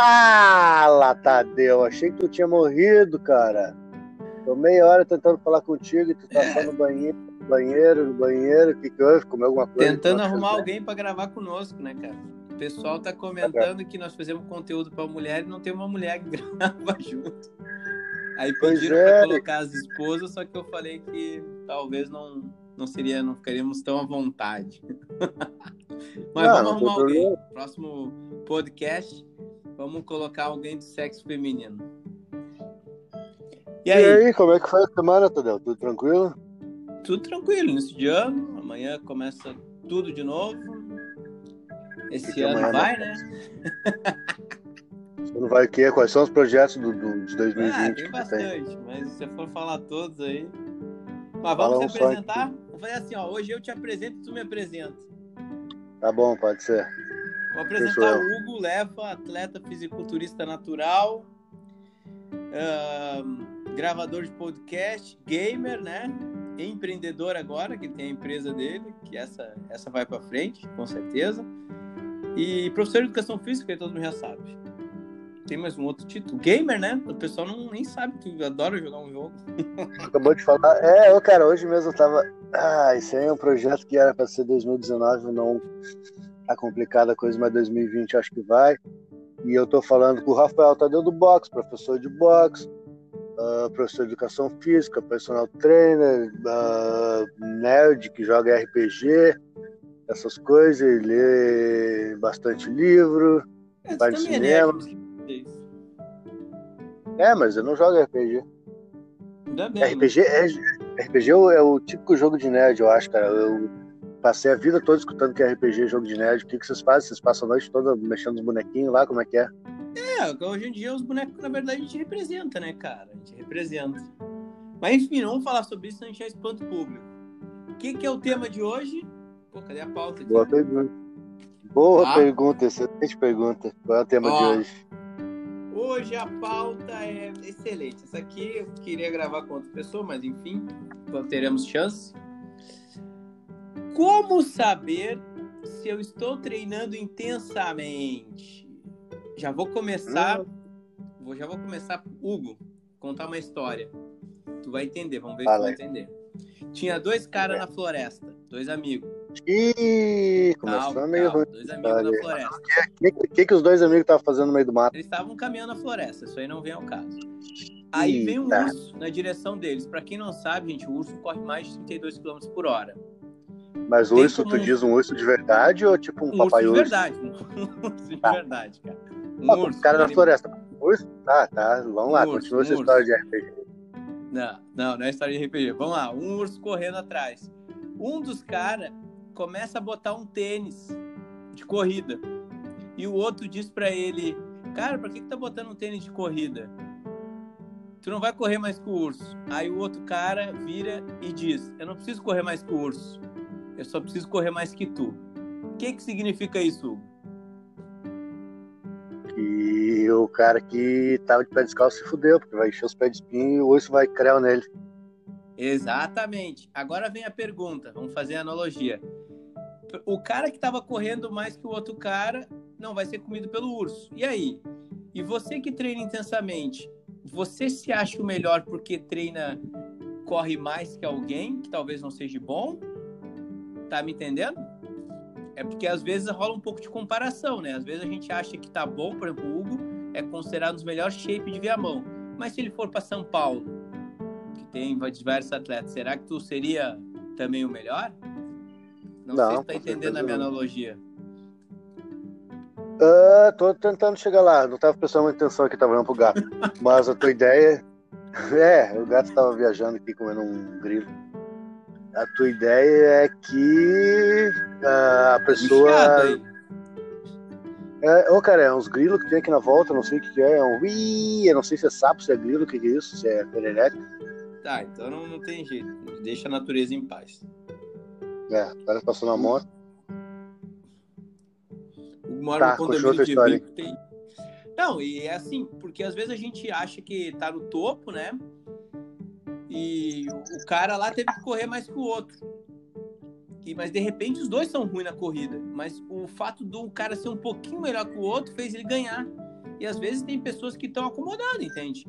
Fala, Tadeu! Achei que tu tinha morrido, cara. Tô meia hora tentando falar contigo e tu tá só no banheiro, no banheiro, no banheiro. O que que houve? Comeu alguma coisa? Tentando arrumar alguém para gravar conosco, né, cara? O pessoal tá comentando que nós fazemos conteúdo para mulher e não tem uma mulher que grava junto. Aí pediram é. para colocar as esposas, só que eu falei que talvez não, não seria, não ficaríamos tão à vontade. Mas não, vamos arrumar alguém. Próximo podcast, vamos colocar alguém do sexo feminino. E aí? e aí? como é que foi a semana, Tadeu? Tudo tranquilo? Tudo tranquilo, início de ano. Amanhã começa tudo de novo. Esse ano vai, né? Você não vai o quê? Quais são os projetos do, do, de 2020? Ah, tem bastante, tem? mas se você for falar todos aí. Mas vamos se apresentar? Vou fazer assim, ó. Hoje eu te apresento e tu me apresenta. Tá bom, pode ser. Vou apresentar o Hugo Leva, atleta fisiculturista natural, uh, gravador de podcast, gamer, né? Empreendedor agora, que tem a empresa dele, que essa, essa vai para frente, com certeza. E professor de educação física, que todo mundo já sabe. Tem mais um outro título. Gamer, né? O pessoal não, nem sabe que adora jogar um jogo. Acabou de falar. É, eu, cara, hoje mesmo eu tava. Ah, isso aí é um projeto que era para ser 2019, não tá complicada a coisa, mas 2020 acho que vai. E eu tô falando com o Rafael Tadeu do box, professor de boxe, uh, professor de educação física, personal trainer, uh, nerd que joga RPG, essas coisas, lê bastante livro, é, vai no é cinema. É, é, mas eu não jogo RPG. RPG é, RPG é o, é o típico jogo de nerd, eu acho, cara. Eu passei a vida toda escutando que é RPG, jogo de nerd. O que, que vocês fazem? Vocês passam a noite toda mexendo os bonequinhos lá? Como é que é? É, hoje em dia os bonecos, na verdade, a gente representa, né, cara? A gente representa. Mas enfim, não vamos falar sobre isso, senão a gente já espanto o público. O que, que é o tema de hoje? Pô, cadê a pauta? Aqui? Boa pergunta. Boa ah. pergunta, excelente pergunta. Qual é o tema Ó, de hoje? Hoje a pauta é excelente. Essa aqui eu queria gravar com outra pessoa, mas enfim, então teremos chance. Como saber se eu estou treinando intensamente? Já vou começar. Vou, já vou começar, Hugo, contar uma história. Tu vai entender, vamos ver se tu vai entender. Tinha dois caras na floresta, dois amigos. Ih, começou calma, meio calma, ruim. Dois amigos na floresta. O que, que, que, os dois amigos estavam fazendo no meio do mato? Eles estavam caminhando na floresta, isso aí não vem ao caso. Aí vem um urso na direção deles. Para quem não sabe, gente, o urso corre mais de 32 km por hora. Mas urso, tu diz um urso de verdade ou tipo um, um papai urso? de verdade, um urso de tá. verdade, cara. Um ah, urso. Cara na floresta. Urso? Tá, tá. Vamos lá, urso, continua essa história de RPG. Não, não, não é história de RPG. Vamos lá, um urso correndo atrás. Um dos caras começa a botar um tênis de corrida. E o outro diz para ele: Cara, pra que, que tá botando um tênis de corrida? Tu não vai correr mais com o urso. Aí o outro cara vira e diz: Eu não preciso correr mais com o urso. Eu só preciso correr mais que tu. O que, que significa isso, Hugo? Que o cara que tava de pé descalço se fudeu, porque vai encher os pés de espinho e o urso vai creu nele. Exatamente. Agora vem a pergunta, vamos fazer a analogia. O cara que estava correndo mais que o outro cara não vai ser comido pelo urso. E aí? E você que treina intensamente, você se acha o melhor porque treina, corre mais que alguém que talvez não seja bom? Tá me entendendo? É porque às vezes rola um pouco de comparação, né? Às vezes a gente acha que tá bom, por exemplo, o Hugo é considerado um dos melhores shape de Viamão. Mas se ele for para São Paulo, que tem diversos atletas, será que tu seria também o melhor? Não, Não sei se tá entendendo a minha analogia. Uh, tô tentando chegar lá. Não tava prestando muita atenção aqui, tava olhando pro gato. Mas a tua ideia. É, o gato tava viajando aqui comendo um grilo a tua ideia é que uh, a pessoa. É, ô, cara, é uns grilos que tem aqui na volta, não sei o que, que é. É um ui, eu não sei se é sapo, se é grilo, o que, que é isso, se é perereca. Tá, então não, não tem jeito. Deixa a natureza em paz. É, cara passou na moto. Mora tá, no condomínio de rico, tem. Não, e é assim, porque às vezes a gente acha que tá no topo, né? E o cara lá teve que correr mais que o outro. E, mas de repente os dois são ruins na corrida. Mas o fato do cara ser um pouquinho melhor que o outro fez ele ganhar. E às vezes tem pessoas que estão acomodadas, entende?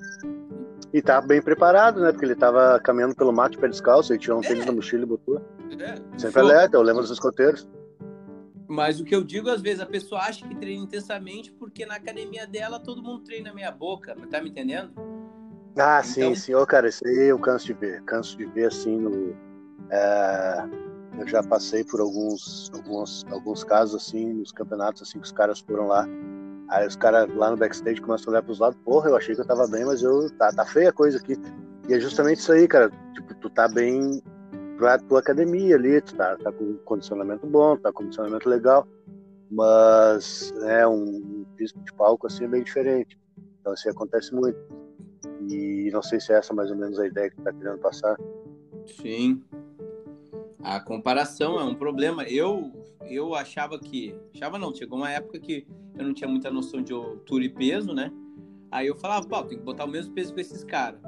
E tá bem preparado, né? Porque ele tava caminhando pelo mato pé descalço, e tinha um tênis é. na mochila e botou. É. Sempre alerta, eu lembro dos escoteiros. Mas o que eu digo, às vezes, a pessoa acha que treina intensamente porque na academia dela todo mundo treina meia boca, tá me entendendo? Ah, então... sim, sim. Ô, cara, isso aí eu canso de ver. Canso de ver, assim, no... É... Eu já passei por alguns, alguns, alguns casos, assim, nos campeonatos, assim, que os caras foram lá Aí os caras lá no backstage começam a olhar pros lados, porra, eu achei que eu tava bem, mas eu tá, tá feia a coisa aqui. E é justamente isso aí, cara. Tipo, tu tá bem pra tua academia ali, tu tá, tá com condicionamento bom, tá com condicionamento legal, mas é um físico de palco assim é bem diferente. Então assim acontece muito. E não sei se é essa mais ou menos a ideia que tu tá querendo passar. Sim. A comparação é um problema. Eu eu achava que. Achava não, chegou uma época que eu não tinha muita noção de altura e peso, né? Aí eu falava, pô, tem que botar o mesmo peso que esses caras.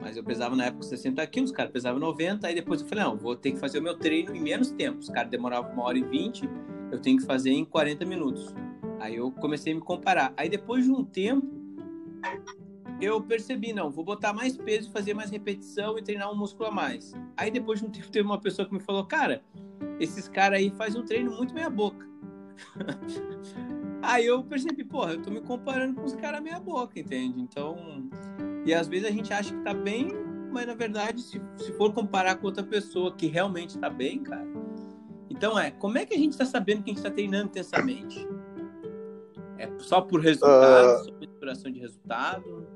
Mas eu pesava na época 60 quilos, os caras pesavam 90, aí depois eu falei, não, vou ter que fazer o meu treino em menos tempo. Os caras demoravam uma hora e vinte, eu tenho que fazer em 40 minutos. Aí eu comecei a me comparar. Aí depois de um tempo, eu percebi, não, vou botar mais peso, fazer mais repetição e treinar um músculo a mais. Aí depois de um tempo teve uma pessoa que me falou, cara, esses caras aí fazem um treino muito meia boca. aí eu percebi, porra, eu tô me comparando com os caras meia boca, entende? Então, e às vezes a gente acha que tá bem, mas na verdade, se, se for comparar com outra pessoa que realmente tá bem, cara. Então é, como é que a gente tá sabendo que a gente tá treinando intensamente? É só por resultado, uh... só por exploração de resultado?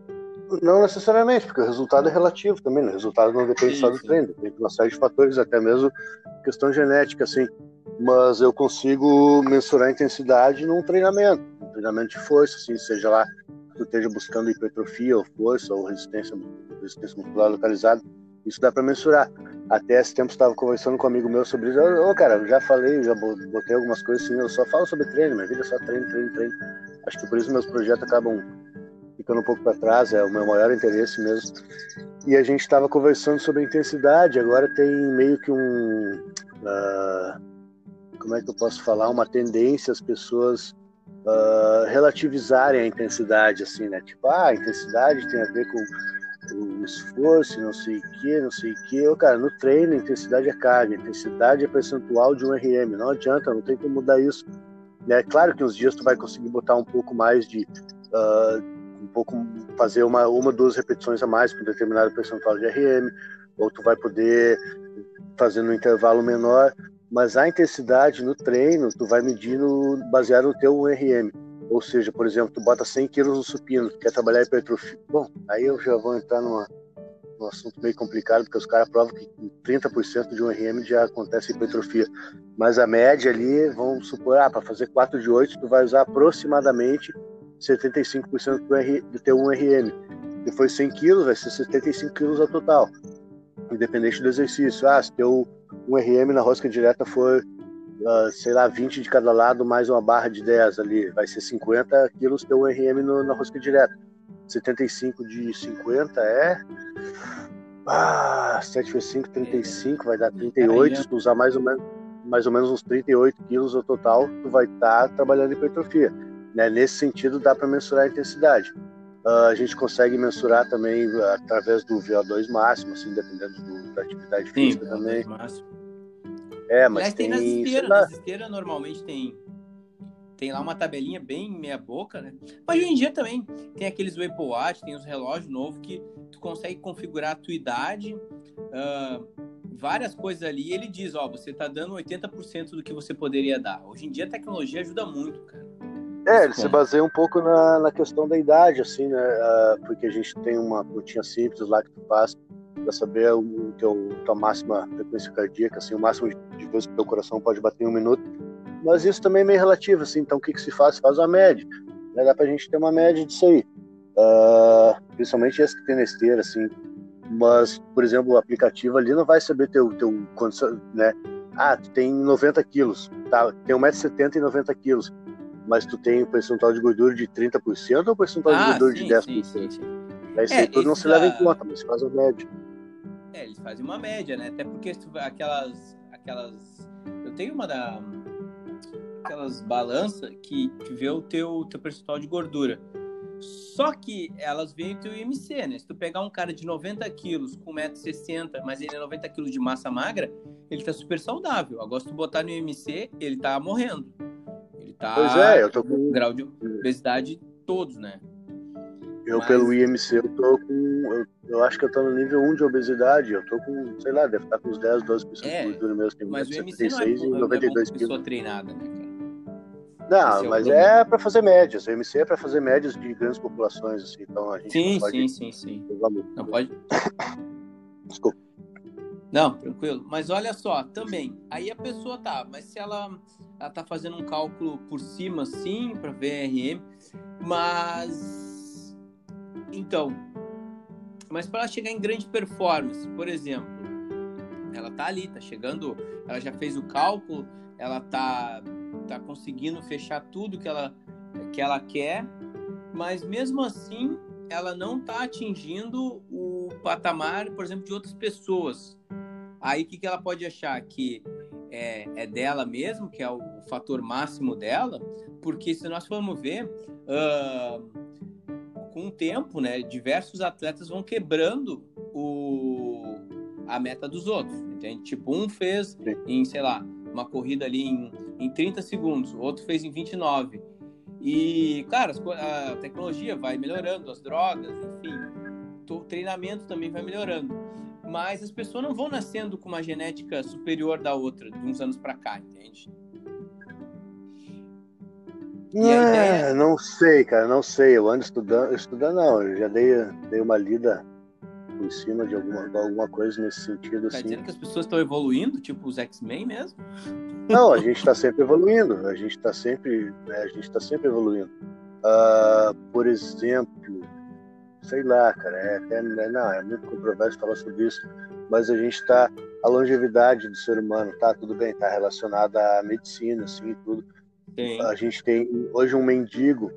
Não necessariamente, porque o resultado é relativo também, né? O resultado não depende sim, só do treino, depende de uma série de fatores, até mesmo questão genética, assim. Mas eu consigo mensurar a intensidade num treinamento, um treinamento de força, assim, seja lá que tu esteja buscando hipertrofia ou força ou resistência, resistência muscular localizada, isso dá para mensurar. Até esse tempo estava conversando com um amigo meu sobre isso. Ô, oh, cara, já falei, já botei algumas coisas assim, eu só falo sobre treino, minha vida é só treino, treino, treino. Acho que por isso meus projetos acabam ficando um pouco para trás, é o meu maior interesse mesmo. E a gente estava conversando sobre a intensidade, agora tem meio que um. Uh, como é que eu posso falar? Uma tendência as pessoas uh, relativizarem a intensidade, assim, né? Tipo, ah, a intensidade tem a ver com o esforço, não sei o que, não sei o que. Eu, cara, no treino, a intensidade é carga, a intensidade é percentual de um RM, não adianta, não tem como mudar isso. É claro que uns dias tu vai conseguir botar um pouco mais de. Uh, um pouco fazer uma uma duas repetições a mais com determinado percentual de RM, ou tu vai poder fazer no intervalo menor, mas a intensidade no treino tu vai medir no, baseado no teu RM. Ou seja, por exemplo, tu bota 100 quilos no supino, tu quer trabalhar hipertrofia. Bom, aí eu já vou entrar numa, num assunto meio complicado, porque os caras provam que 30% de um RM já acontece hipertrofia. Mas a média ali, vamos supor, ah, para fazer 4 de 8, tu vai usar aproximadamente 75% do, R, do teu 1RM. Se for 100 quilos, vai ser 75 quilos a total, independente do exercício. Ah, se teu 1RM na rosca direta for, uh, sei lá, 20 de cada lado, mais uma barra de 10 ali, vai ser 50 quilos teu 1RM no, na rosca direta. 75 de 50 é. Ah, 7 vezes 5, 35, vai dar 38. Se tu usar mais ou menos, mais ou menos uns 38 quilos no total, tu vai estar tá trabalhando hipertrofia. Né? Nesse sentido, dá para mensurar a intensidade. Uh, a gente consegue mensurar também através do VO2 máximo, assim, dependendo do, da atividade Sim, física também. Máximo. É, mas Aliás, tem, tem nas esteiras, nas esteiras normalmente tem tem lá uma tabelinha bem meia boca, né? Mas hoje em dia também tem aqueles Apple Watch, tem os relógios novos que tu consegue configurar a tua idade, uh, várias coisas ali, e ele diz, ó, você tá dando 80% do que você poderia dar. Hoje em dia a tecnologia ajuda muito, cara. É, ele se baseia um pouco na, na questão da idade, assim, né? Uh, porque a gente tem uma rotina simples lá que tu faz para saber o teu tua máxima frequência cardíaca, assim, o máximo de vezes que teu coração pode bater em um minuto. Mas isso também é meio relativo, assim. Então, o que que se faz? Se faz uma média. Né? Dá pra gente ter uma média disso aí. Uh, principalmente esse que tem na esteira, assim. Mas, por exemplo, o aplicativo ali não vai saber teu, teu né? Ah, tu tem 90 quilos, tá? Tem 1,70m e 90 quilos mas tu tem um percentual de gordura de 30% ou um percentual ah, de gordura sim, de 10%? Sim, sim, sim. Aí é, tudo não se leva em conta, mas faz a média. É, eles fazem uma média, né? Até porque aquelas. aquelas eu tenho uma da. aquelas balanças que, que vê o teu, teu percentual de gordura. Só que elas veem o teu IMC, né? Se tu pegar um cara de 90 quilos com 1,60m, mas ele é 90 quilos de massa magra, ele tá super saudável. Agora, se tu botar no IMC, ele tá morrendo. Tá Pois é, eu tô com. grau de obesidade todos, né? Eu, Mas- pelo IMC, eu tô com. Eu, eu acho que eu tô no nível 1 de obesidade. Eu tô com, sei lá, deve estar com uns 10, 12% É, de gordura mesmo. Tenho Mas o IMC não é, 76 e não é 92 bom quilos. pessoa treinada, né, cara? Não, é mas é pra fazer médias. O IMC é pra fazer médias de grandes populações, assim. Então a gente Sim, pode. sim, sim, sim. Não pode. Desculpa. Não, tranquilo. Mas olha só, também, aí a pessoa tá, mas se ela, ela tá fazendo um cálculo por cima, sim, para VRM, mas então, mas para ela chegar em grande performance, por exemplo, ela tá ali, tá chegando, ela já fez o cálculo, ela tá tá conseguindo fechar tudo que ela que ela quer, mas mesmo assim ela não está atingindo o patamar, por exemplo, de outras pessoas. Aí o que, que ela pode achar? Que é, é dela mesmo, que é o fator máximo dela? Porque se nós formos ver, ah, com o tempo, né, diversos atletas vão quebrando o, a meta dos outros, entende? Tipo, um fez em, sei lá, uma corrida ali em, em 30 segundos, o outro fez em 29. E, claro, a tecnologia vai melhorando, as drogas, enfim, o treinamento também vai melhorando. Mas as pessoas não vão nascendo com uma genética superior da outra de uns anos pra cá, entende? É, Não sei, cara, não sei. Eu ando estudando, estudando não, eu já dei, dei uma lida por cima de alguma, de alguma coisa nesse sentido, Tá assim. dizendo que as pessoas estão evoluindo, tipo os X-Men mesmo? Não, a gente está sempre evoluindo, a gente está sempre, né, a gente tá sempre evoluindo. Ah, por exemplo, sei lá, cara, é, até, né, não, é muito controverso falar sobre isso, mas a gente está, a longevidade do ser humano, tá, tudo bem, tá relacionada à medicina, assim, tudo. Tem. A gente tem hoje um mendigo,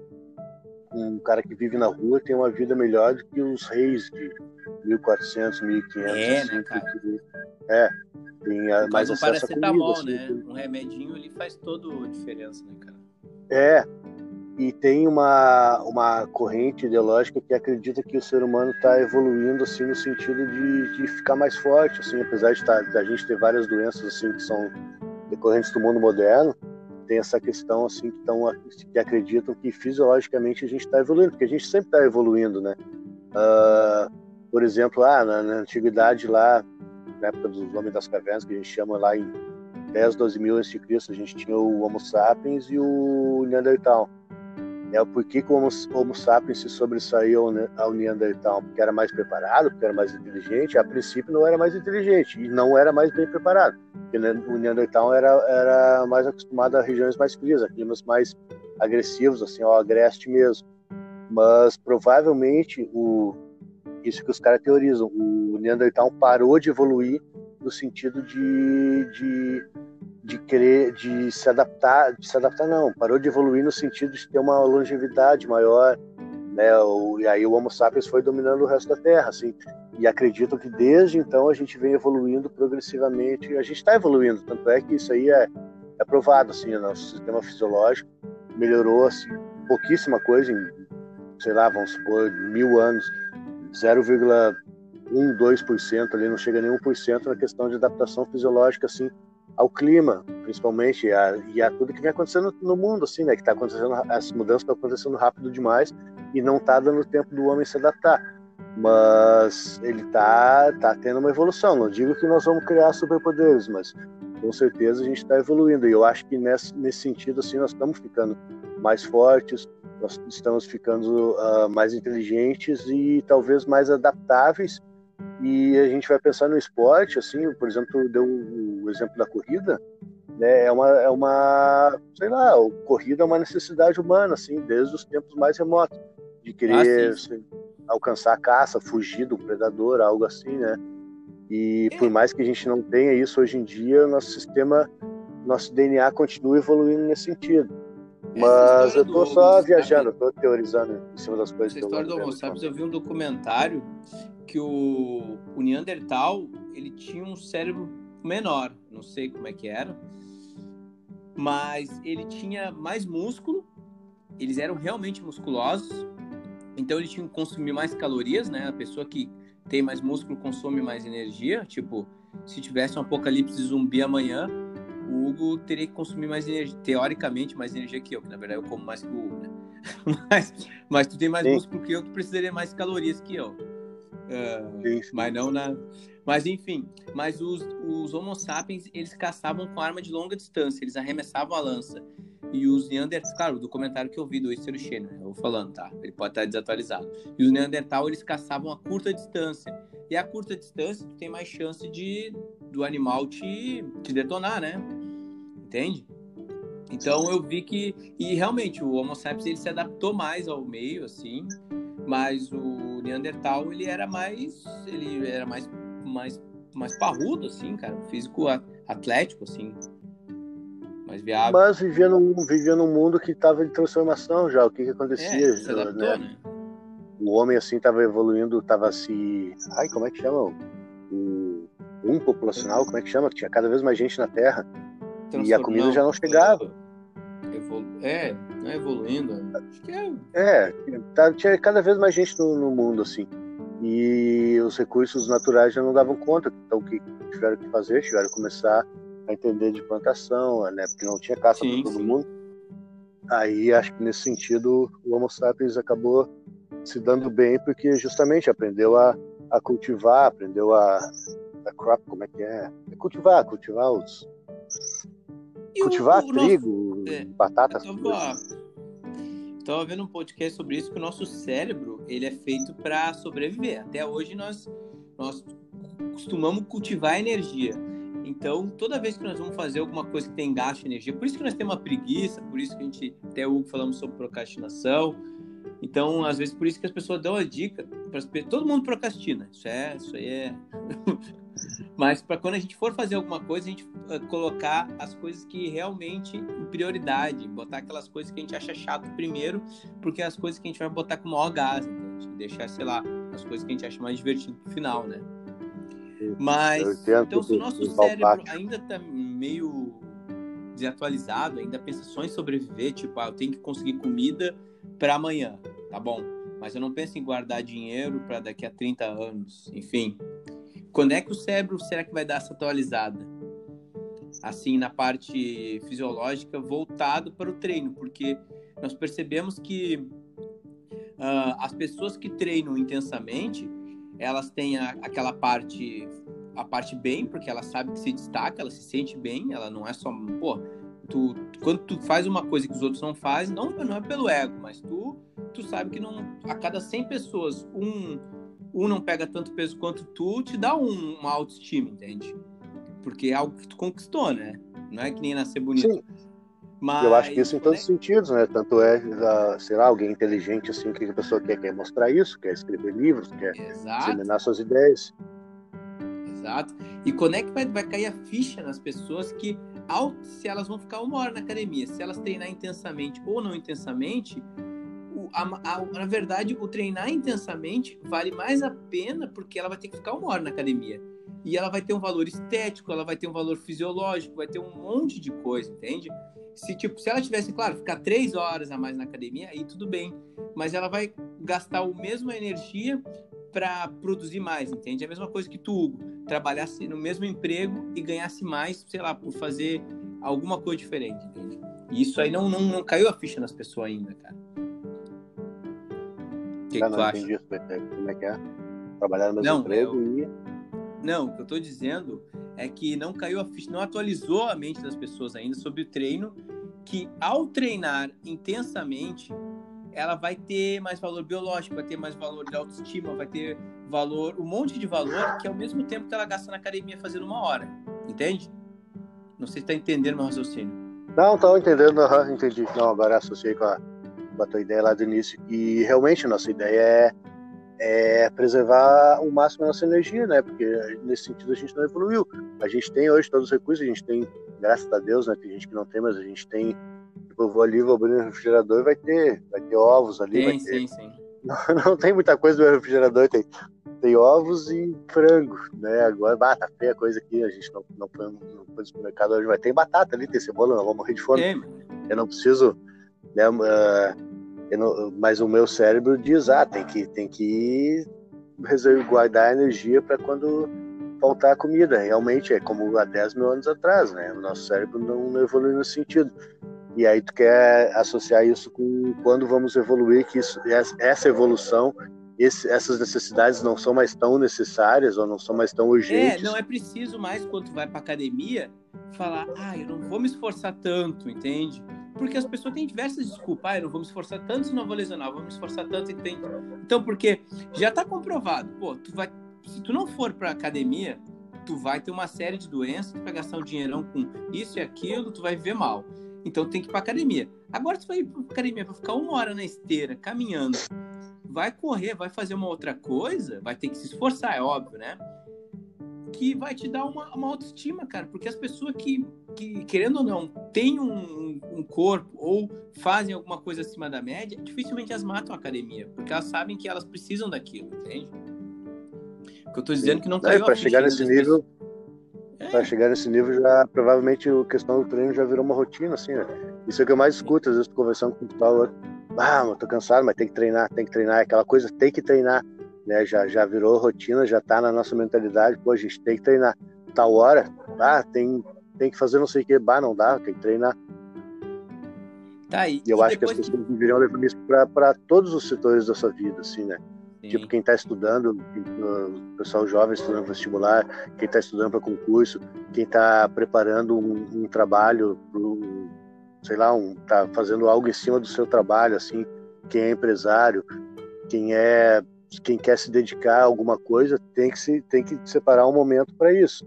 um cara que vive na rua, tem uma vida melhor do que os reis de 1400, 1500, É, assim, né, cara? é, tem ah, mais Mas um acesso a comida, assim, né? tudo. Um remedinho ali faz toda a diferença, né, cara? É, e tem uma, uma corrente ideológica que acredita que o ser humano está evoluindo assim no sentido de, de ficar mais forte, assim, apesar de tá, da gente ter várias doenças assim que são decorrentes do mundo moderno, tem essa questão assim que, tão, que acreditam que fisiologicamente a gente está evoluindo, porque a gente sempre está evoluindo, né? Ah, por exemplo, ah, na, na antiguidade lá, na época dos homens das cavernas, que a gente chama lá em 10, 12 mil Cristo, a gente tinha o Homo sapiens e o Neandertal. É, por que, o Homo, sapiens se sobressaiu né, ao Neandertal? Porque era mais preparado, porque era mais inteligente? A princípio não era mais inteligente e não era mais bem preparado. Porque né, o Neandertal era, era mais acostumado a regiões mais frias, a climas mais agressivos, assim, ao agreste mesmo. Mas provavelmente o, isso que os caras teorizam, o Neandertal parou de evoluir no sentido de, de, de querer, de se adaptar, de se adaptar não, parou de evoluir no sentido de ter uma longevidade maior, né? O, e aí o Homo sapiens foi dominando o resto da Terra, assim. E acredito que desde então a gente vem evoluindo progressivamente, a gente está evoluindo, tanto é que isso aí é, é provado, assim, nosso sistema fisiológico melhorou assim, pouquíssima coisa em, sei lá, vamos supor, mil anos, 0,1, 2% ali, não chega nem 1% na questão de adaptação fisiológica, assim, ao clima, principalmente, a, e a tudo que vem acontecendo no mundo, assim, né, que está acontecendo, as mudanças estão acontecendo rápido demais e não está dando tempo do homem se adaptar. Mas ele está tá tendo uma evolução. Não digo que nós vamos criar superpoderes, mas com certeza a gente está evoluindo. E eu acho que nesse, nesse sentido, assim, nós estamos ficando mais fortes, nós estamos ficando uh, mais inteligentes e talvez mais adaptáveis. E a gente vai pensar no esporte, assim, por exemplo, deu o exemplo da corrida, né? É uma, é uma, sei lá, corrida é uma necessidade humana, assim, desde os tempos mais remotos, de querer Ah, sim. assim, alcançar a caça, fugir do predador, algo assim, né? E É. por mais que a gente não tenha isso hoje em dia, nosso sistema, nosso DNA continua evoluindo nesse sentido. Mas eu tô Homo só sapiens- viajando, eu tô teorizando em cima das coisas Essa história do Homo sapiens, eu vi um documentário que o, o Neandertal, ele tinha um cérebro menor, não sei como é que era, mas ele tinha mais músculo, eles eram realmente musculosos, Então ele tinha que consumir mais calorias, né? A pessoa que tem mais músculo consome mais energia. Tipo, se tivesse um apocalipse zumbi amanhã, o Hugo teria que consumir mais energia, teoricamente mais energia que eu, que na verdade eu como mais que o Hugo, né? mas, mas tu tem mais Sim. músculo que eu, tu precisaria mais calorias que eu. Uh, mas não na. Mas enfim, mas os, os Homo sapiens eles caçavam com arma de longa distância, eles arremessavam a lança. E os Neandertal, claro, o documentário que eu vi do Esther Schenner, eu vou falando, tá? Ele pode estar desatualizado. E os Neandertal, eles caçavam a curta distância. E a curta distância, tu tem mais chance de do animal te, te detonar, né? Entende? Então eu vi que e realmente o Homo sapiens ele se adaptou mais ao meio assim, mas o Neandertal ele era mais ele era mais mais mais parrudo assim, cara, físico atlético assim mais viável. Mas vivia num, vivia num mundo que estava em transformação já. O que, que acontecia? É, se adaptou, né? né? O homem assim estava evoluindo, estava se. Ai, como é que chama? O um populacional, como é que chama? Tinha cada vez mais gente na Terra. E a comida já não chegava. Evolu... É, não é evoluindo. Acho que é. É, tá, tinha cada vez mais gente no, no mundo, assim. E os recursos naturais já não davam conta. Então, o que tiveram que fazer? Tiveram que começar a entender de plantação, né? Porque não tinha caça para todo mundo. Aí acho que nesse sentido o Homo sapiens acabou se dando bem porque justamente aprendeu a, a cultivar, aprendeu a, a crop, como é que é? é cultivar, cultivar os e cultivar o, o trigo, nosso... é, batatas. Eu tava, tava vendo um podcast sobre isso que o nosso cérebro ele é feito para sobreviver. Até hoje nós nós costumamos cultivar energia. Então, toda vez que nós vamos fazer alguma coisa que tem gasto de energia, por isso que nós temos uma preguiça, por isso que a gente, até o falamos sobre procrastinação. Então, às vezes, por isso que as pessoas dão a dica. Para todo mundo procrastina. Isso é, isso aí é. Mas para quando a gente for fazer alguma coisa, a gente uh, colocar as coisas que realmente em prioridade, botar aquelas coisas que a gente acha chato primeiro, porque é as coisas que a gente vai botar com maior gás, entende? Deixar, sei lá, as coisas que a gente acha mais divertido pro final, né? Mas, então, se o nosso cérebro ainda está meio desatualizado, ainda pensa só em sobreviver, tipo, ah, eu tenho que conseguir comida para amanhã, tá bom? Mas eu não penso em guardar dinheiro para daqui a 30 anos, enfim. Quando é que o cérebro será que vai dar essa atualizada? Assim, na parte fisiológica, voltado para o treino, porque nós percebemos que uh, as pessoas que treinam intensamente, elas têm a, aquela parte a parte bem, porque ela sabe que se destaca, ela se sente bem, ela não é só, pô, tu quando tu faz uma coisa que os outros não fazem, não, não é pelo ego, mas tu tu sabe que não a cada 100 pessoas, um um não pega tanto peso quanto tu, te dá um, uma autoestima, entende? Porque é algo que tu conquistou, né? Não é que nem nascer bonito. Sim. Mas, eu acho que isso em todos os sentidos, né? Tanto é, uh, sei lá, alguém inteligente, assim, que a pessoa quer, quer mostrar isso, quer escrever livros, quer Exato. disseminar suas ideias. Exato. E quando é que vai, vai cair a ficha nas pessoas que, ao, se elas vão ficar uma hora na academia, se elas treinar intensamente ou não intensamente, a, a, na verdade, o treinar intensamente vale mais a pena porque ela vai ter que ficar uma hora na academia. E ela vai ter um valor estético, ela vai ter um valor fisiológico, vai ter um monte de coisa, entende? Se, tipo, se ela tivesse, claro, ficar três horas a mais na academia, aí tudo bem. Mas ela vai gastar a mesma energia para produzir mais, entende? É a mesma coisa que tu, Hugo, trabalhasse no mesmo emprego e ganhasse mais, sei lá, por fazer alguma coisa diferente, entende? E isso aí não, não, não caiu a ficha nas pessoas ainda, cara. Que, que tu acha? Entendi. Como é que é? Trabalhar no mesmo não, emprego eu... e... Não, o que eu tô dizendo é que não caiu a ficha, não atualizou a mente das pessoas ainda sobre o treino, que ao treinar intensamente, ela vai ter mais valor biológico, vai ter mais valor de autoestima, vai ter valor, um monte de valor que é ao mesmo tempo que ela gasta na academia fazendo uma hora. Entende? Não sei se está entendendo meu raciocínio. Não, estou entendendo, uhum, entendi. Não, agora associei com a, com a tua ideia lá do início. E realmente a nossa ideia é, é preservar o máximo da nossa energia, né? Porque nesse sentido a gente não evoluiu. A gente tem hoje todos os recursos, a gente tem, graças a Deus, né? Tem gente que não tem, mas a gente tem Tipo, eu vou ali, vou abrir o refrigerador e vai ter, vai ter ovos ali. Sim, vai ter... sim, sim. Não, não, tem muita coisa no refrigerador, tem, tem ovos e frango, né? Agora, ah, tá feia a coisa aqui, a gente não, não foi no, no supermercado hoje, vai ter batata ali, tem cebola, não vou morrer de fome. eu não preciso, né? Não, mas o meu cérebro diz, ah, tem que, tem que guardar energia para quando faltar comida. Realmente é como há 10 mil anos atrás, né? O nosso cérebro não, não evoluiu nesse sentido. E aí tu quer associar isso com quando vamos evoluir, que isso, essa evolução, esse, essas necessidades não são mais tão necessárias ou não são mais tão urgentes. É, não é preciso mais quando tu vai para academia falar, ah, eu não vou me esforçar tanto, entende? Porque as pessoas têm diversas desculpas, ah, eu não vou me esforçar tanto se não vou lesionar, eu vou me esforçar tanto, entende? Então, porque já está comprovado, pô, tu vai, se tu não for para academia, tu vai ter uma série de doenças, tu vai gastar um dinheirão com isso e aquilo, tu vai viver mal. Então tem que ir pra academia. Agora tu vai ir pra academia pra ficar uma hora na esteira, caminhando. Vai correr, vai fazer uma outra coisa, vai ter que se esforçar, é óbvio, né? Que vai te dar uma, uma autoestima, cara. Porque as pessoas que, que querendo ou não, têm um, um corpo ou fazem alguma coisa acima da média, dificilmente elas matam a academia. Porque elas sabem que elas precisam daquilo, entende? Porque eu tô dizendo que não caiu é, Para chegar nesse nível, é. Para chegar nesse nível, já provavelmente a questão do treino já virou uma rotina, assim, né? Isso é o que eu mais escuto, às vezes, conversando com o pessoal, ah, mas tô cansado, mas tem que treinar, tem que treinar, aquela coisa, tem que treinar, né? Já, já virou rotina, já tá na nossa mentalidade, pô, a gente tem que treinar. Tal hora, ah, tem, tem que fazer não sei o que, bah, não dá, tem que treinar. Tá aí. E eu e acho que as pessoas que... deveriam levar isso para todos os setores da sua vida, assim, né? Sim. Tipo, quem está estudando, o pessoal jovem estudando vestibular, quem está estudando para concurso, quem está preparando um, um trabalho, pro, sei lá, um, tá fazendo algo em cima do seu trabalho, assim, quem é empresário, quem é quem quer se dedicar a alguma coisa tem que se tem que separar um momento para isso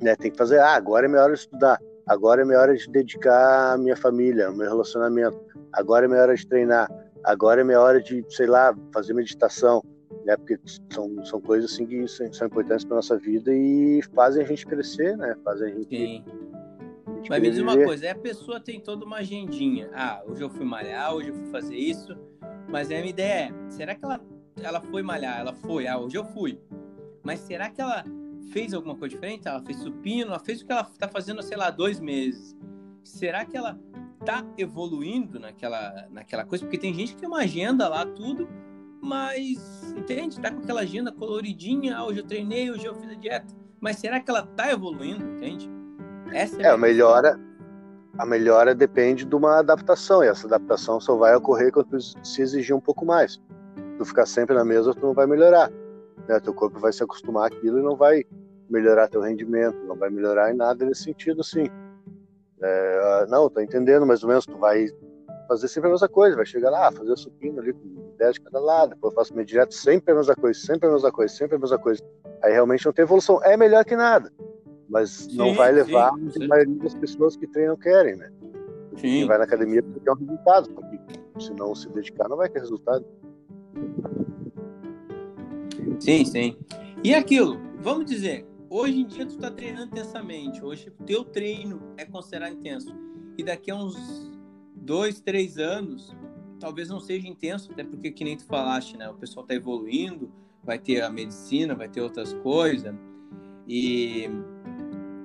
né tem que fazer ah agora é minha hora de estudar agora é minha hora de dedicar a minha família ao meu relacionamento agora é minha hora de treinar agora é minha hora de, sei lá, fazer meditação, né? Porque são, são coisas assim que são, são importantes para nossa vida e fazem a gente crescer, né? Fazem a gente. Sim. A gente Mas me diz uma coisa, a pessoa tem toda uma agendinha. Ah, hoje eu fui malhar, hoje eu fui fazer isso. Mas a minha ideia é, será que ela, ela foi malhar? Ela foi, ah, hoje eu fui. Mas será que ela fez alguma coisa diferente? Ela fez supino, ela fez o que ela está fazendo, sei lá, dois meses. Será que ela tá evoluindo naquela, naquela coisa, porque tem gente que tem uma agenda lá, tudo, mas, entende? Tá com aquela agenda coloridinha, ah, hoje eu treinei, hoje eu fiz a dieta. Mas será que ela tá evoluindo, entende? Essa é, é a melhora. A melhora depende de uma adaptação, e essa adaptação só vai ocorrer quando se exigir um pouco mais. Tu ficar sempre na mesa, tu não vai melhorar. Né? Teu corpo vai se acostumar àquilo e não vai melhorar teu rendimento, não vai melhorar em nada nesse sentido, assim. É, não, tô entendendo mais ou menos, tu vai fazer sempre a mesma coisa, vai chegar lá, fazer o supino ali com 10 de cada lado, depois eu faço direto, sempre a mesma coisa, sempre a mesma coisa, sempre a mesma coisa. Aí realmente não tem evolução. É melhor que nada, mas sim, não vai levar sim, a maioria das pessoas que treinam querem, né? Sim. Quem vai na academia porque quer um resultado, porque se não se dedicar não vai ter resultado. Sim, sim. E aquilo, vamos dizer, hoje em dia tu tá treinando intensamente, hoje o teu treino é considerado intenso. E daqui a uns dois, três anos, talvez não seja intenso, até porque que nem tu falaste, né? O pessoal tá evoluindo, vai ter a medicina, vai ter outras coisas. E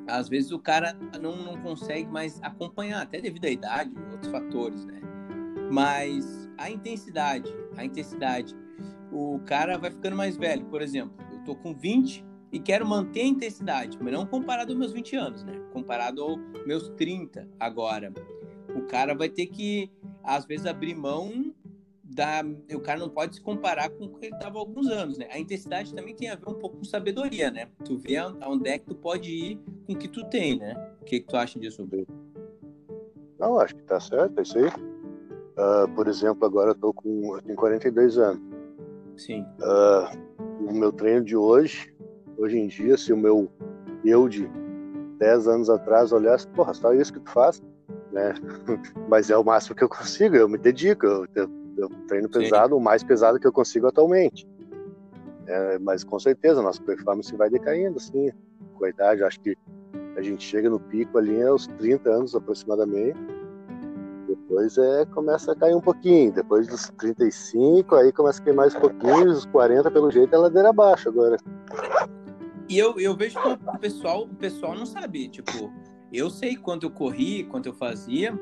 às vezes o cara não, não consegue mais acompanhar, até devido à idade outros fatores, né? Mas a intensidade, a intensidade, o cara vai ficando mais velho, por exemplo, eu tô com 20, e quero manter a intensidade, mas não comparado aos meus 20 anos, né? Comparado aos meus 30 agora. O cara vai ter que, às vezes, abrir mão da. O cara não pode se comparar com o que ele estava há alguns anos, né? A intensidade também tem a ver um pouco com sabedoria, né? Tu vê aonde é que tu pode ir com o que tu tem, né? O que, que tu acha disso, Bruno? Não, acho que tá certo, é isso aí. Uh, por exemplo, agora eu tô com. Eu tenho 42 anos. Sim. Uh, o meu treino de hoje Hoje em dia, se o meu eu de 10 anos atrás olhasse, porra, só isso que tu faz, né? Mas é o máximo que eu consigo, eu me dedico, eu, eu, eu treino pesado, Sim. o mais pesado que eu consigo atualmente. É, mas com certeza, nossa performance vai decaindo, assim, com a idade. Acho que a gente chega no pico ali aos 30 anos aproximadamente. Depois é, começa a cair um pouquinho. Depois dos 35, aí começa a cair mais um pouquinho. Os 40, pelo jeito, é ladeira abaixo agora. E eu, eu vejo que o pessoal, o pessoal não sabe. Tipo, eu sei quanto eu corri, quanto eu fazia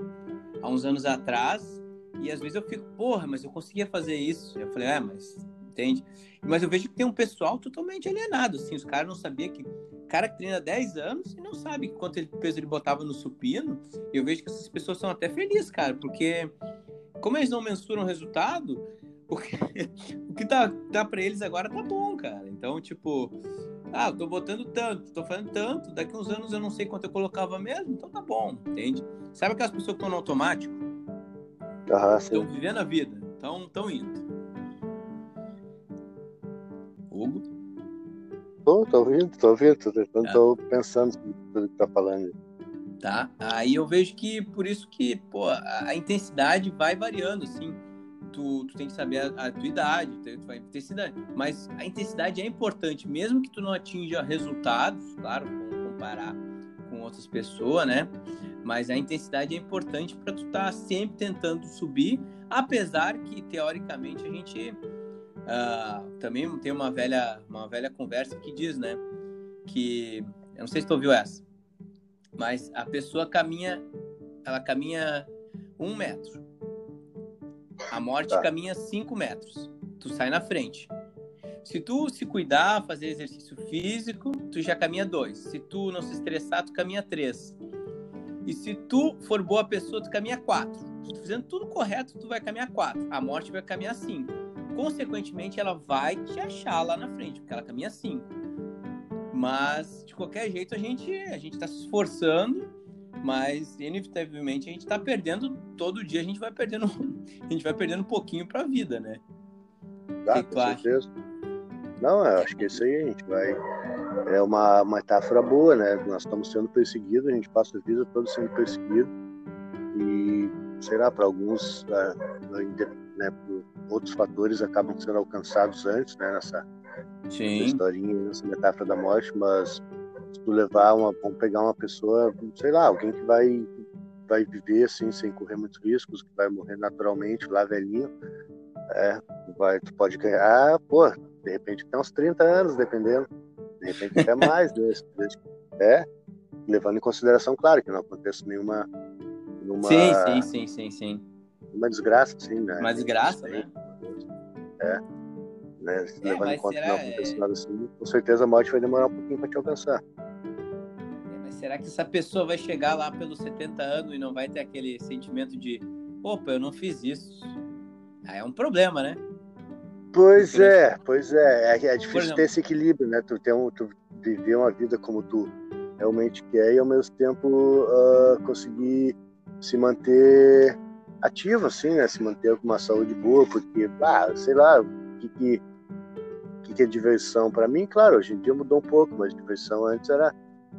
há uns anos atrás. E às vezes eu fico, porra, mas eu conseguia fazer isso. Eu falei, é, mas entende? Mas eu vejo que tem um pessoal totalmente alienado, assim, os caras não sabiam que cara que treina 10 anos e não sabe quanto ele, peso ele botava no supino. Eu vejo que essas pessoas são até felizes, cara, porque como eles não mensuram o resultado, o que, o que tá, tá para eles agora tá bom, cara. Então, tipo, ah, eu tô botando tanto, tô fazendo tanto, daqui uns anos eu não sei quanto eu colocava mesmo, então tá bom, entende? Sabe aquelas pessoas que estão no automático? Estão vivendo a vida, estão indo. Hugo? Tô, tô ouvindo, tô ouvindo, tô, tentando, tá. tô pensando tudo que tá falando. Tá, aí eu vejo que por isso que, pô, a, a intensidade vai variando, assim. Tu, tu tem que saber a, a tua idade, tu vai intensidade. Mas a intensidade é importante, mesmo que tu não atinja resultados, claro, comparar com outras pessoas, né? Mas a intensidade é importante para tu estar tá sempre tentando subir, apesar que teoricamente a gente Uh, também tem uma velha, uma velha conversa que diz, né? Que eu não sei se tu ouviu essa, mas a pessoa caminha, ela caminha um metro, a morte tá. caminha cinco metros. Tu sai na frente. Se tu se cuidar, fazer exercício físico, tu já caminha dois. Se tu não se estressar, tu caminha três. E se tu for boa pessoa, tu caminha quatro. Se tu fazendo tudo correto, tu vai caminhar quatro. A morte vai caminhar cinco consequentemente ela vai te achar lá na frente, porque ela caminha assim. Mas de qualquer jeito a gente a gente está se esforçando, mas inevitavelmente a gente está perdendo todo dia a gente vai perdendo a gente vai perdendo um pouquinho para a vida, né? Ah, com certeza. Acha? Não, eu acho que isso aí a gente vai é uma, metáfora boa, né? Nós estamos sendo perseguidos, a gente passa a vida toda sendo perseguido e sei lá para alguns ah, né, outros fatores acabam sendo alcançados antes, né, nessa, nessa historinha, nessa metáfora da morte, mas se tu levar uma, vamos pegar uma pessoa, sei lá, alguém que vai vai viver assim sem correr muitos riscos, que vai morrer naturalmente lá velhinho, é, vai, tu pode ganhar, pô, de repente até uns 30 anos, dependendo, de repente até mais, né, é, levando em consideração, claro, que não aconteça nenhuma, nenhuma sim, sim, sim, sim, sim uma desgraça, sim, né? Uma desgraça, né? É. Né? Se é, levando em conta será, que não assim, com certeza a morte vai demorar um pouquinho para te alcançar. É, mas será que essa pessoa vai chegar lá pelos 70 anos e não vai ter aquele sentimento de opa, eu não fiz isso? Aí é um problema, né? Pois é, pois é. É, é difícil exemplo, ter esse equilíbrio, né? Tu, ter um, tu viver uma vida como tu realmente quer e ao mesmo tempo uh, conseguir se manter ativo, assim, né? Se manter com uma saúde boa, porque, ah, sei lá, o que, que, que, que é diversão para mim? Claro, hoje em dia mudou um pouco, mas diversão antes era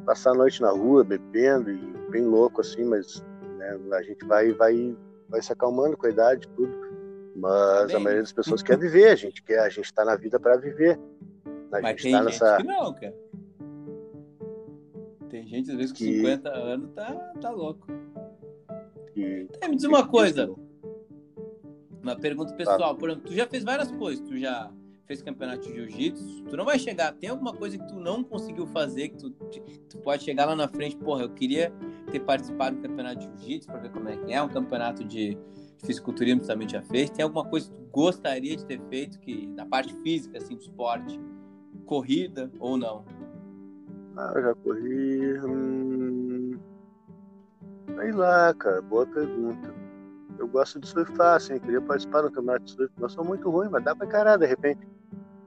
passar a noite na rua, bebendo e bem louco, assim, mas né, a gente vai, vai, vai se acalmando com a idade tudo. Mas bem, a maioria das pessoas quer viver, a gente quer, a gente tá na vida para viver. A mas gente tem tá nessa... que não, cara. Tem gente, às vezes, com que... 50 anos tá, tá louco. Que, é, me diz uma coisa. Uma pergunta pessoal. Por exemplo, tu já fez várias coisas. Tu já fez campeonato de jiu-jitsu. Tu não vai chegar. Tem alguma coisa que tu não conseguiu fazer que tu, tu pode chegar lá na frente. Porra, eu queria ter participado do campeonato de jiu-jitsu para ver como é que é. Um campeonato de fisiculturismo tu também já fez. Tem alguma coisa que tu gostaria de ter feito que da parte física, assim, do esporte? Corrida ou não? Ah, eu já corri. Hum Sei lá, cara, boa pergunta. Eu gosto de surfar, assim, queria participar do campeonato de surf, mas sou muito ruim, mas dá pra encarar de repente.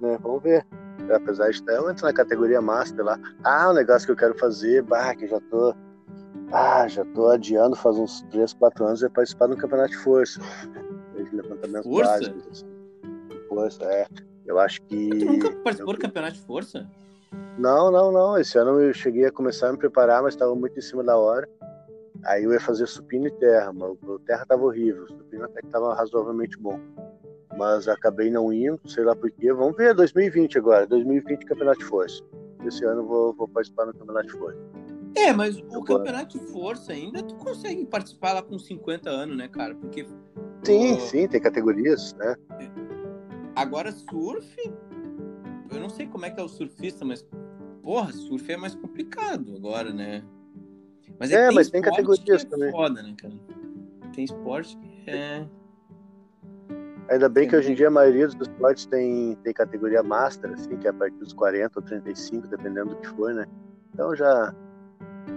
Né? Vamos ver. Apesar de estar antes na categoria Master lá. Ah, um negócio que eu quero fazer, bah, que já tô. Ah, já tô adiando faz uns 3, 4 anos é participar do campeonato de força. De levantamento força? básicos. Assim. Força, é. Eu acho que. Tu nunca participou eu... do campeonato de força? Não, não, não. Esse ano eu cheguei a começar a me preparar, mas estava muito em cima da hora. Aí eu ia fazer supino e terra, mas o terra tava horrível, o supino até que tava razoavelmente bom. Mas acabei não indo, sei lá porquê. Vamos ver 2020 agora, 2020 Campeonato de Força. Esse ano eu vou, vou participar no Campeonato de Força. É, mas o Campeonato de Força ainda tu consegue participar lá com 50 anos, né, cara? Porque. Sim, o... sim, tem categorias, né? Agora, surf. Eu não sei como é que é o surfista, mas. Porra, surf é mais complicado agora, né? Mas é, é tem mas tem categorias é também. Foda, né, cara? Tem esporte que é. Ainda bem que hoje em dia a maioria dos esportes tem, tem categoria Master, assim, que é a partir dos 40 ou 35, dependendo do que for, né? Então já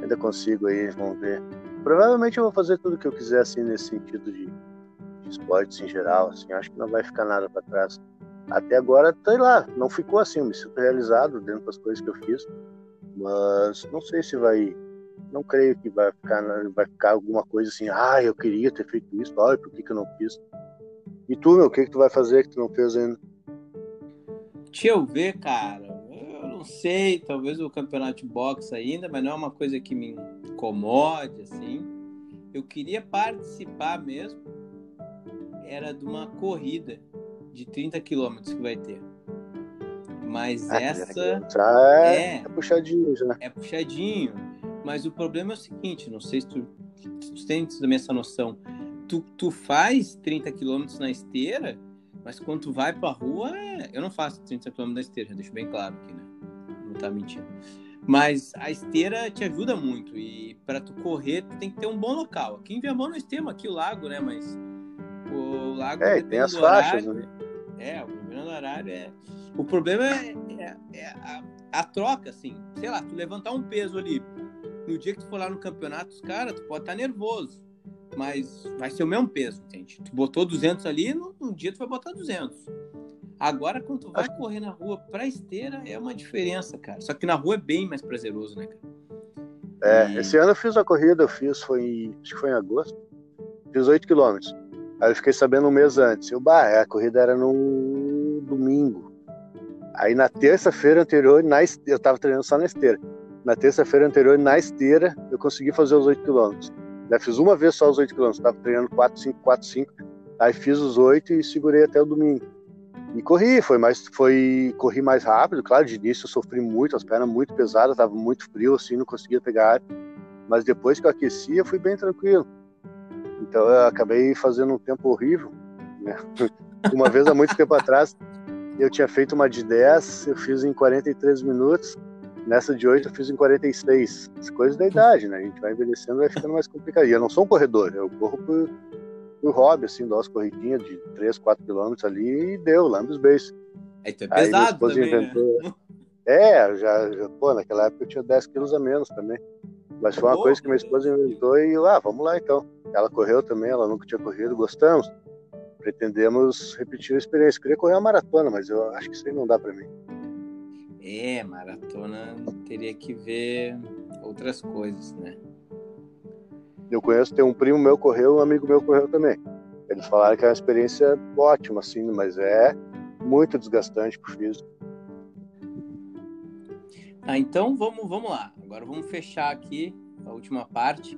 ainda consigo aí, vamos ver. Provavelmente eu vou fazer tudo que eu quiser, assim, nesse sentido de, de esportes em geral, assim, acho que não vai ficar nada para trás. Até agora, sei lá, não ficou assim, eu me sinto realizado dentro das coisas que eu fiz, mas não sei se vai, não creio que vai ficar, vai ficar alguma coisa assim, ah, eu queria ter feito isso, olha, por que, que eu não fiz? E tu, meu, o que, que tu vai fazer que tu não fez ainda? Deixa eu ver, cara. Eu não sei, talvez o campeonato de boxe ainda, mas não é uma coisa que me incomode, assim. Eu queria participar mesmo, era de uma corrida de 30 quilômetros que vai ter. Mas ah, essa. É, é, é puxadinho já. É puxadinho. Mas o problema é o seguinte: não sei se tu, tu tem também essa noção tu, tu faz 30 quilômetros na esteira, mas quando tu vai pra rua, eu não faço 30 quilômetros na esteira, já deixo bem claro aqui, né? Não tá mentindo. Mas a esteira te ajuda muito e para tu correr, tu tem que ter um bom local. Aqui em Viamão nós temos aqui o lago, né? Mas o lago é, tem as faixas, horário, né? É, o problema do horário é. O problema é, é, é a, a, troca, assim. Sei lá, tu levantar um peso ali. No dia que tu for lá no campeonato, os caras, tu pode estar tá nervoso mas vai ser o mesmo peso, entende? Tu botou 200 ali, no, no dia tu vai botar 200. Agora, quando tu vai Acho... correr na rua pra esteira, é uma diferença, cara. Só que na rua é bem mais prazeroso, né, cara? É, e... esse ano eu fiz a corrida, eu fiz, foi, acho que foi em agosto, fiz 8 quilômetros. Aí eu fiquei sabendo um mês antes. Eu, bah, a corrida era no domingo. Aí na terça-feira anterior, na, eu tava treinando só na esteira. Na terça-feira anterior, na esteira, eu consegui fazer os 8 quilômetros. Né? Fiz uma vez só os 8 km, estava treinando 4, 5, 4, 5. Aí fiz os 8 e segurei até o domingo. E corri, foi mais, foi, corri mais rápido, claro, de início eu sofri muito, as pernas muito pesadas, estava muito frio, assim, não conseguia pegar ar. Mas depois que eu aqueci, eu fui bem tranquilo. Então eu acabei fazendo um tempo horrível. Né? Uma vez há muito tempo atrás, eu tinha feito uma de 10, eu fiz em 43 minutos, Nessa de 8 eu fiz em 46. As coisas da idade, né? A gente vai envelhecendo vai ficando mais complicado. E eu não sou um corredor, eu corro por, por hobby, assim, dou umas corridinhas de 3, 4 quilômetros ali e deu, lá nos beijos. Aí tu é pesado Aí também, né? inventou... né? É, já, já, pô, naquela época eu tinha 10 quilos a menos também. Mas foi uma Pô, coisa que minha esposa inventou e, ah, vamos lá então. Ela correu também, ela nunca tinha corrido, gostamos. Pretendemos repetir a experiência. Queria correr uma maratona, mas eu acho que isso aí não dá para mim. É, maratona teria que ver outras coisas, né? Eu conheço, tem um primo meu correu, um amigo meu correu também. Eles falaram que é uma experiência ótima, assim, mas é muito desgastante pro físico. Ah, então vamos, vamos lá. Agora vamos fechar aqui a última parte.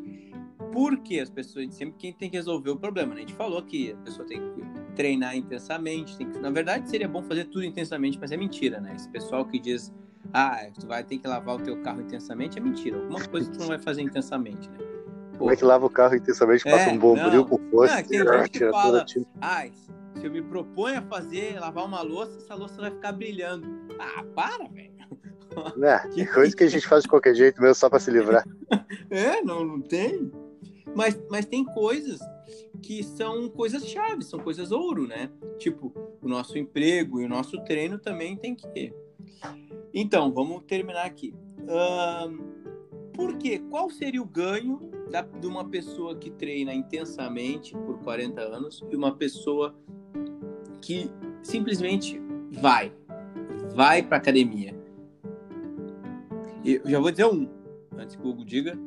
Porque as pessoas sempre quem tem que resolver o problema. Né? A gente falou que a pessoa tem que treinar intensamente. Que, na verdade, seria bom fazer tudo intensamente, mas é mentira, né? Esse pessoal que diz, ah, tu vai ter que lavar o teu carro intensamente, é mentira. Alguma coisa tu não vai fazer intensamente, né? Pô, Como é que lava o carro intensamente, é, passa um bom brilho com força, não, tem gente que fala, ah, se eu me proponho a fazer, lavar uma louça, essa louça vai ficar brilhando. Ah, para, velho. É, que coisa que a gente faz de qualquer jeito mesmo, só para se livrar. é, não, não tem. Mas, mas tem coisas que são coisas chaves, são coisas ouro, né? Tipo, o nosso emprego e o nosso treino também tem que ter. Então, vamos terminar aqui. por quê? Qual seria o ganho da, de uma pessoa que treina intensamente por 40 anos e uma pessoa que simplesmente vai, vai para academia? Eu já vou dizer um, antes que o Hugo diga.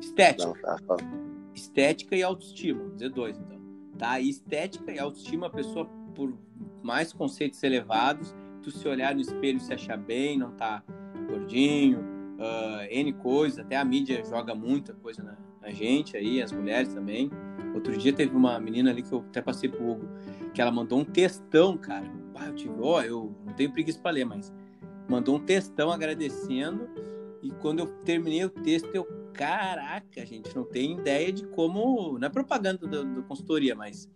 Estética. Não, tá, tá estética e autoestima, vou dizer dois, então. Tá? estética e autoestima, a pessoa, por mais conceitos elevados, tu se olhar no espelho e se achar bem, não tá gordinho, uh, N coisas, até a mídia joga muita coisa na, na, gente aí, as mulheres também. Outro dia teve uma menina ali que eu até passei pro Hugo, que ela mandou um textão, cara. Eu tive, oh, eu não tenho preguiça pra ler, mas mandou um textão agradecendo. E quando eu terminei o texto, eu caraca, a gente não tem ideia de como. Não é propaganda do, do consultoria, mas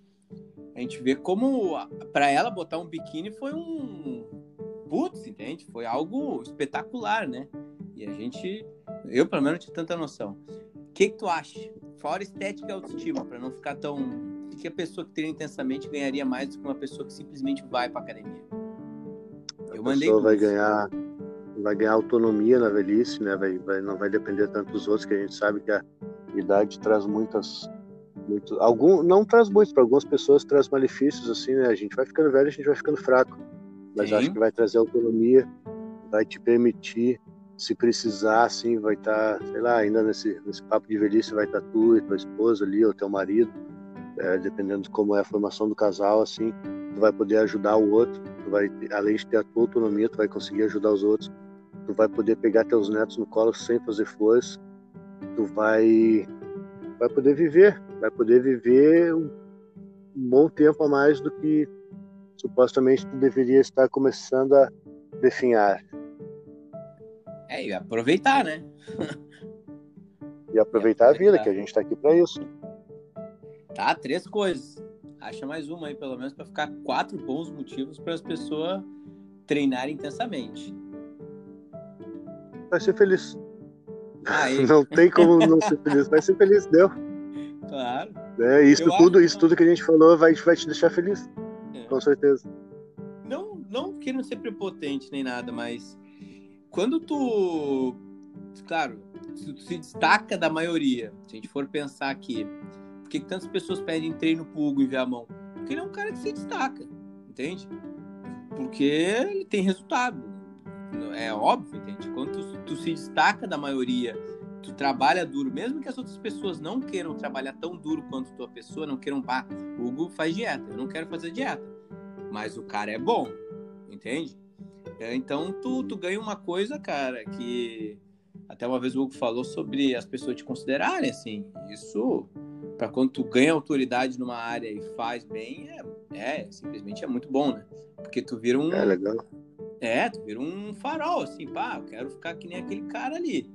a gente vê como para ela botar um biquíni foi um. Putz, entende? Foi algo espetacular, né? E a gente. Eu, pelo menos, não tinha tanta noção. O que, que tu acha? Fora estética e autoestima, para não ficar tão. que a pessoa que treina intensamente ganharia mais do que uma pessoa que simplesmente vai para academia? Eu a pessoa vai ganhar vai ganhar autonomia na velhice, né? Vai, vai, não vai depender tanto dos outros, que a gente sabe que a idade traz muitas muito, algum, não traz muitos, para algumas pessoas traz malefícios, assim, né? A gente vai ficando velho, a gente vai ficando fraco. Mas Sim. acho que vai trazer autonomia, vai te permitir, se precisar, assim, vai estar, tá, sei lá, ainda nesse, nesse papo de velhice, vai estar tá tu e tua esposa ali, ou teu marido, é, dependendo de como é a formação do casal, assim, tu vai poder ajudar o outro, tu vai, além de ter a tua autonomia, tu vai conseguir ajudar os outros, tu vai poder pegar teus netos no colo sem fazer força, tu vai, vai poder viver, vai poder viver um, um bom tempo a mais do que supostamente tu deveria estar começando a definhar. É, e aproveitar, né? e aproveitar, a vida, que a gente está aqui para isso. Tá, três coisas. Acha mais uma aí, pelo menos, para ficar quatro bons motivos para as pessoas treinarem intensamente. Vai ser feliz. Aí. Não tem como não ser feliz. Vai ser feliz, deu. Claro. É, isso tudo, isso tudo que a gente falou vai, vai te deixar feliz. É. Com certeza. Não, não querendo ser prepotente nem nada, mas quando tu. Claro, se tu se destaca da maioria, se a gente for pensar aqui, por que tantas pessoas pedem treino pro Hugo em mão? Porque ele é um cara que se destaca, entende? Porque ele tem resultado. É óbvio, entende? Quando tu, tu se destaca da maioria tu trabalha duro, mesmo que as outras pessoas não queiram trabalhar tão duro quanto tua pessoa, não queiram, pá, o Hugo faz dieta, eu não quero fazer dieta. Mas o cara é bom, entende? É, então tu, tu ganha uma coisa, cara, que até uma vez o Hugo falou sobre as pessoas te considerarem, assim, isso para quando tu ganha autoridade numa área e faz bem, é, é, simplesmente é muito bom, né? Porque tu vira um... É. É, tu vira um farol, assim, pá, eu quero ficar que nem aquele cara ali.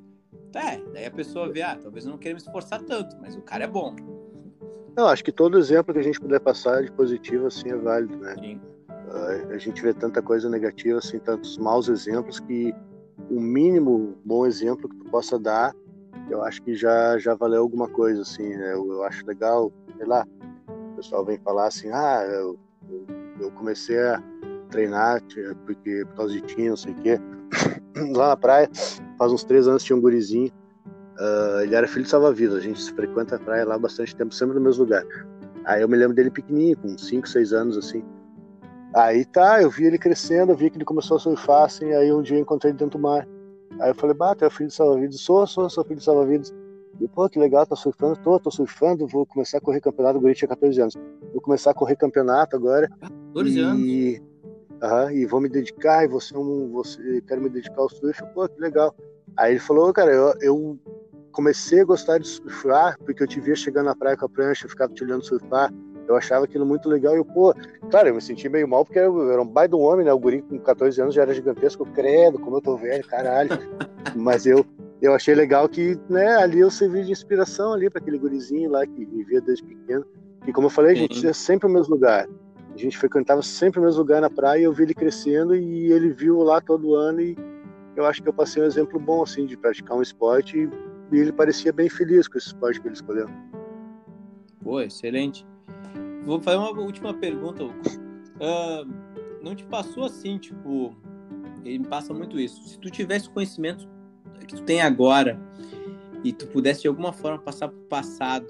É, daí a pessoa vê, ah, talvez eu não queira me esforçar tanto, mas o cara é bom. Não, acho que todo exemplo que a gente puder passar de positivo, assim, é válido, né? Sim. Uh, a gente vê tanta coisa negativa, assim, tantos maus exemplos que o mínimo bom exemplo que tu possa dar, eu acho que já, já valeu alguma coisa, assim, né? eu, eu acho legal, sei lá, o pessoal vem falar assim, ah, eu, eu comecei a treinar porque, por causa de ti, não sei o quê, lá na praia, faz uns três anos tinha um gurizinho. Uh, ele era filho de salva-vidas. A gente frequenta a praia lá bastante tempo, sempre no mesmo lugar. Aí eu me lembro dele pequenininho, com 5, 6 anos assim. Aí tá, eu vi ele crescendo, eu vi que ele começou a surfar assim. Aí um dia eu encontrei ele dentro do mar. Aí eu falei, bah, tu é filho de salva-vidas? Sou, sou, sou filho de salva-vidas. E, pô, que legal, tá surfando? Tô, tô surfando, vou começar a correr campeonato. O guri tinha 14 anos. Vou começar a correr campeonato agora. 14 anos? E, e vou me dedicar, e você, um, você quero me dedicar ao surf. Pô, que legal. Aí ele falou, cara, eu, eu comecei a gostar de surfar, porque eu te via chegando na praia com a prancha, eu ficava te olhando surfar, eu achava aquilo muito legal, e eu, pô, claro, eu me senti meio mal, porque eu era um baita homem, né, o guri com 14 anos já era gigantesco, credo, como eu tô velho, caralho, mas eu, eu achei legal que, né, ali eu servi de inspiração ali para aquele gurizinho lá que vivia desde pequeno, e como eu falei, gente ia sempre no mesmo lugar, a gente frequentava sempre o mesmo lugar na praia, eu vi ele crescendo, e ele viu lá todo ano, e eu acho que eu passei um exemplo bom assim de praticar um esporte e, ele parecia bem feliz com esse esporte que ele escolheu. Pô, excelente. Vou fazer uma última pergunta. Uh, não te passou assim, tipo, ele me passa muito isso. Se tu tivesse conhecimento que tu tem agora e tu pudesse de alguma forma passar pro passado,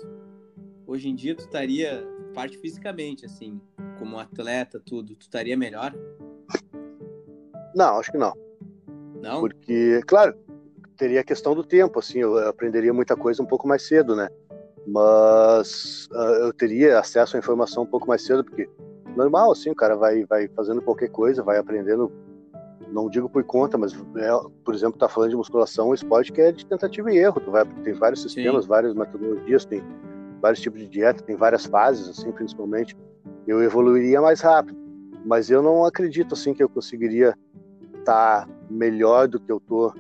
hoje em dia tu estaria parte fisicamente, assim, como atleta, tudo, tu estaria melhor? Não, acho que não. Não? Porque, claro, teria a questão do tempo, assim, eu aprenderia muita coisa um pouco mais cedo, né? Mas uh, eu teria acesso à informação um pouco mais cedo, porque normal, assim, o cara vai, vai fazendo qualquer coisa, vai aprendendo, não digo por conta, mas, é, por exemplo, tá falando de musculação, um esporte que é de tentativa e erro, tu vai, tem vários sistemas, Sim. várias metodologias, tem vários tipos de dieta, tem várias fases, assim, principalmente, eu evoluiria mais rápido, mas eu não acredito, assim, que eu conseguiria estar tá melhor do que eu tô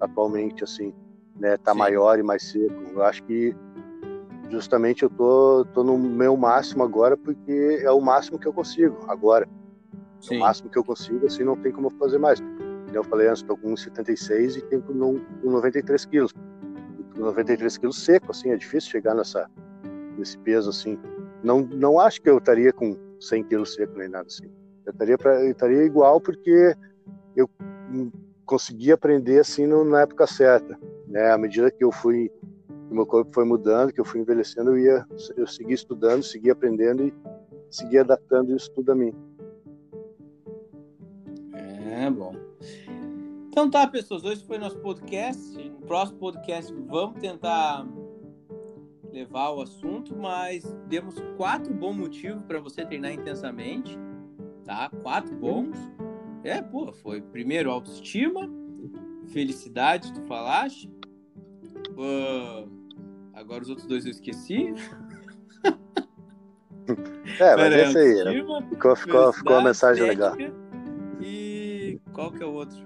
atualmente, assim, né? Tá Sim. maior e mais seco. Eu acho que justamente eu tô, tô no meu máximo agora porque é o máximo que eu consigo agora. É o máximo que eu consigo, assim, não tem como fazer mais. Eu falei antes, tô com 76 e tenho com 93 quilos. Com 93 quilos seco, assim, é difícil chegar nessa, nesse peso, assim. não, não acho que eu estaria com 100 quilos seco nem nada assim. Eu estaria, pra, eu estaria igual porque eu consegui aprender assim no, na época certa. Né? À medida que eu fui, o meu corpo foi mudando, que eu fui envelhecendo, eu ia, eu segui estudando, segui aprendendo e segui adaptando isso tudo a mim. É bom. Então tá, pessoas, hoje foi nosso podcast. No próximo podcast vamos tentar levar o assunto, mas demos quatro bons motivos para você treinar intensamente, tá? Quatro bons. É, pô, foi primeiro autoestima, felicidade, tu falaste. Uh, agora os outros dois eu esqueci. É, mas é isso aí. Né? Ficou, ficou, ficou uma mensagem legal. E qual que é o outro?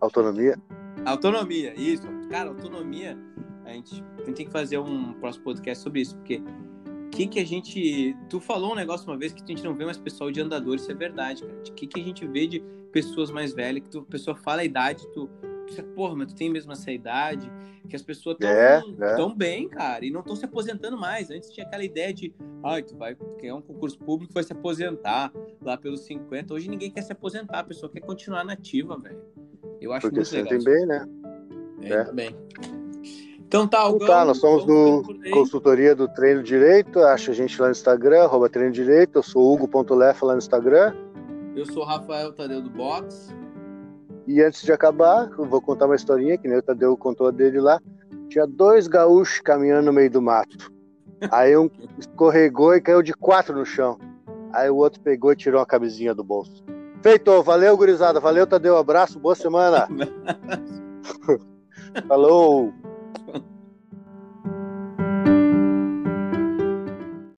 Autonomia. Autonomia, isso. Cara, autonomia a gente, a gente tem que fazer um próximo podcast sobre isso, porque o que, que a gente. Tu falou um negócio uma vez que a gente não vê mais pessoal de andador, isso é verdade, cara. O que, que a gente vê de pessoas mais velhas, que tu, a pessoa fala a idade, tu. tu porra, mas tu tem mesmo essa idade, que as pessoas estão é, é. Tão bem, cara, e não estão se aposentando mais. Antes tinha aquela ideia de, ai, tu vai ganhar um concurso público, vai se aposentar lá pelos 50. Hoje ninguém quer se aposentar, a pessoa quer continuar nativa, velho. Eu acho Porque muito legal. Porque bem, né? É, é. bem. Então tá, Então tá, nós somos do Consultoria do Treino Direito. Acha a gente lá no Instagram, arroba Treino Direito. Eu sou Hugo.lefa lá no Instagram. Eu sou Rafael Tadeu do Box. E antes de acabar, eu vou contar uma historinha que nem o Tadeu contou a dele lá. Tinha dois gaúchos caminhando no meio do mato. Aí um escorregou e caiu de quatro no chão. Aí o outro pegou e tirou a camisinha do bolso. Feito, valeu, gurizada. Valeu, Tadeu. Abraço, boa semana. Falou.